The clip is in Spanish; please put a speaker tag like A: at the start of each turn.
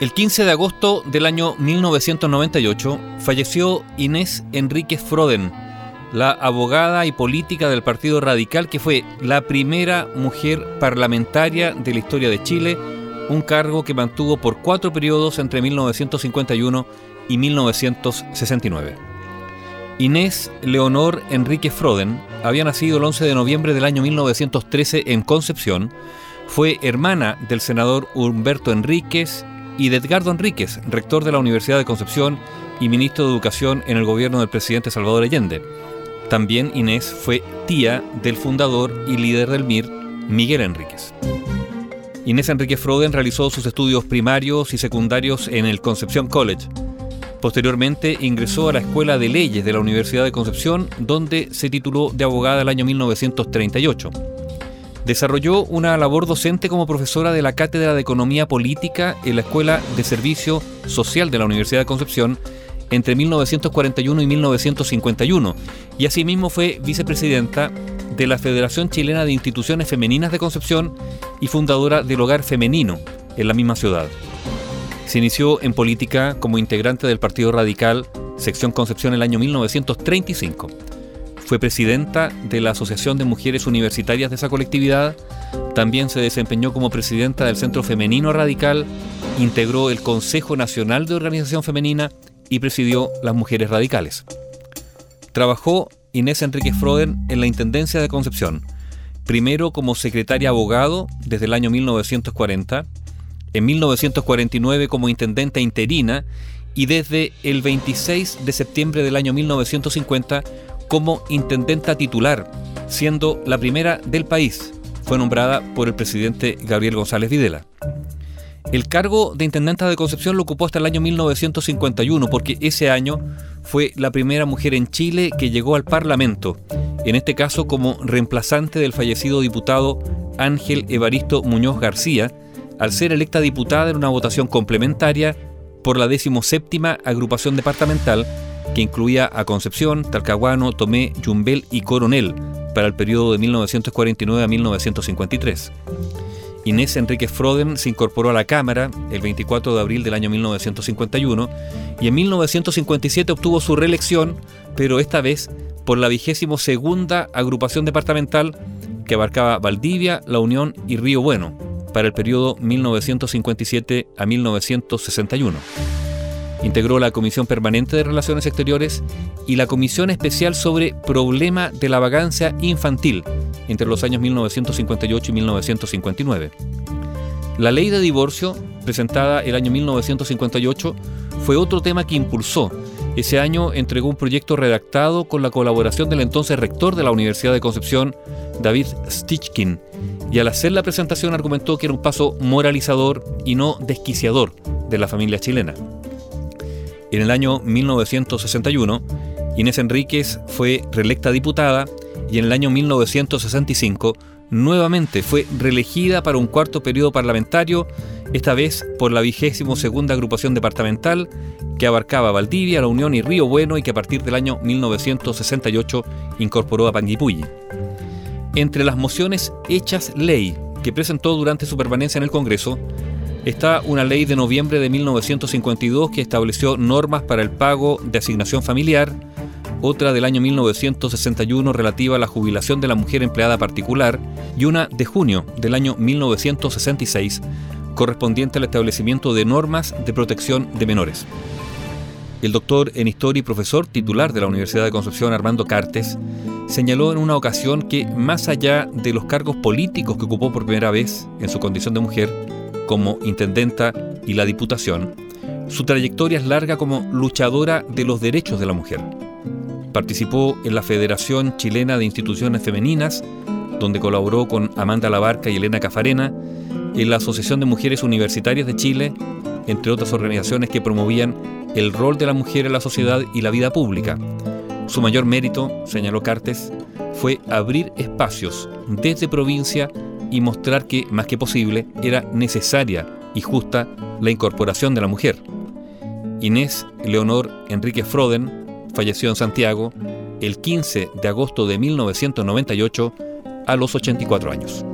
A: El 15 de agosto del año 1998 falleció Inés Enríquez Froden, la abogada y política del Partido Radical que fue la primera mujer parlamentaria de la historia de Chile, un cargo que mantuvo por cuatro periodos entre 1951 y 1969. Inés Leonor Enrique Froden había nacido el 11 de noviembre del año 1913 en Concepción, fue hermana del senador Humberto Enríquez y de Edgardo Enríquez, rector de la Universidad de Concepción y ministro de Educación en el gobierno del presidente Salvador Allende. También Inés fue tía del fundador y líder del MIR, Miguel Enríquez. Inés Enríquez Froden realizó sus estudios primarios y secundarios en el Concepción College, Posteriormente ingresó a la Escuela de Leyes de la Universidad de Concepción, donde se tituló de abogada el año 1938. Desarrolló una labor docente como profesora de la Cátedra de Economía Política en la Escuela de Servicio Social de la Universidad de Concepción entre 1941 y 1951 y asimismo fue vicepresidenta de la Federación Chilena de Instituciones Femeninas de Concepción y fundadora del Hogar Femenino en la misma ciudad. Se inició en política como integrante del Partido Radical, sección Concepción en el año 1935. Fue presidenta de la Asociación de Mujeres Universitarias de esa colectividad. También se desempeñó como presidenta del Centro Femenino Radical, integró el Consejo Nacional de Organización Femenina y presidió las Mujeres Radicales. Trabajó Inés Enríquez Froden en la Intendencia de Concepción, primero como secretaria abogado desde el año 1940 en 1949 como intendenta interina y desde el 26 de septiembre del año 1950 como intendenta titular, siendo la primera del país. Fue nombrada por el presidente Gabriel González Videla. El cargo de intendenta de Concepción lo ocupó hasta el año 1951 porque ese año fue la primera mujer en Chile que llegó al Parlamento, en este caso como reemplazante del fallecido diputado Ángel Evaristo Muñoz García, al ser electa diputada en una votación complementaria por la 17 agrupación departamental que incluía a Concepción, Talcahuano, Tomé, Yumbel y Coronel para el periodo de 1949 a 1953. Inés Enrique Froden se incorporó a la Cámara el 24 de abril del año 1951 y en 1957 obtuvo su reelección, pero esta vez por la vigésimo segunda agrupación departamental que abarcaba Valdivia, La Unión y Río Bueno, para el periodo 1957 a 1961. Integró la Comisión Permanente de Relaciones Exteriores y la Comisión Especial sobre Problema de la Vagancia Infantil entre los años 1958 y 1959. La ley de divorcio, presentada el año 1958, fue otro tema que impulsó. Ese año entregó un proyecto redactado con la colaboración del entonces rector de la Universidad de Concepción, David Stichkin, y al hacer la presentación argumentó que era un paso moralizador y no desquiciador de la familia chilena. En el año 1961, Inés Enríquez fue reelecta diputada y en el año 1965 nuevamente fue reelegida para un cuarto periodo parlamentario, esta vez por la vigésimo segunda agrupación departamental que abarcaba Valdivia, La Unión y Río Bueno y que a partir del año 1968 incorporó a Panguipulli. Entre las mociones hechas ley que presentó durante su permanencia en el Congreso, está una ley de noviembre de 1952 que estableció normas para el pago de asignación familiar, otra del año 1961 relativa a la jubilación de la mujer empleada particular y una de junio del año 1966 correspondiente al establecimiento de normas de protección de menores. El doctor en historia y profesor titular de la Universidad de Concepción, Armando Cartes, señaló en una ocasión que, más allá de los cargos políticos que ocupó por primera vez en su condición de mujer, como intendenta y la diputación, su trayectoria es larga como luchadora de los derechos de la mujer. Participó en la Federación Chilena de Instituciones Femeninas, donde colaboró con Amanda Labarca y Elena Cafarena, en la Asociación de Mujeres Universitarias de Chile, entre otras organizaciones que promovían el rol de la mujer en la sociedad y la vida pública, su mayor mérito, señaló Cartes, fue abrir espacios desde provincia y mostrar que, más que posible, era necesaria y justa la incorporación de la mujer. Inés Leonor Enrique Froden falleció en Santiago el 15 de agosto de 1998 a los 84 años.